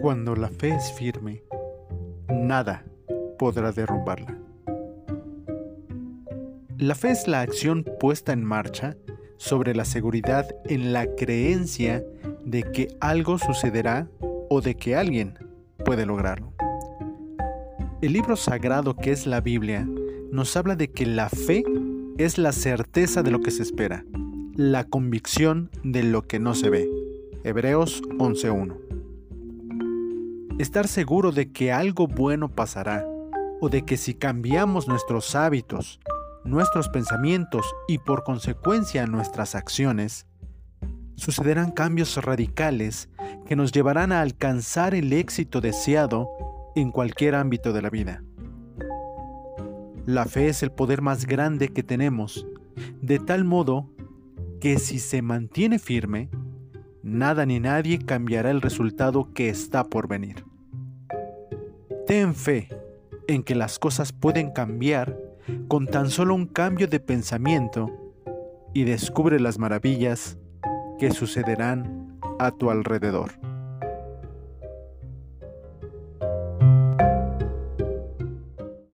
Cuando la fe es firme, nada podrá derrumbarla. La fe es la acción puesta en marcha sobre la seguridad en la creencia de que algo sucederá o de que alguien puede lograrlo. El libro sagrado que es la Biblia nos habla de que la fe es la certeza de lo que se espera, la convicción de lo que no se ve. Hebreos 11.1. Estar seguro de que algo bueno pasará o de que si cambiamos nuestros hábitos, nuestros pensamientos y por consecuencia nuestras acciones, sucederán cambios radicales que nos llevarán a alcanzar el éxito deseado en cualquier ámbito de la vida. La fe es el poder más grande que tenemos, de tal modo que si se mantiene firme, nada ni nadie cambiará el resultado que está por venir. Ten fe en que las cosas pueden cambiar con tan solo un cambio de pensamiento y descubre las maravillas que sucederán a tu alrededor.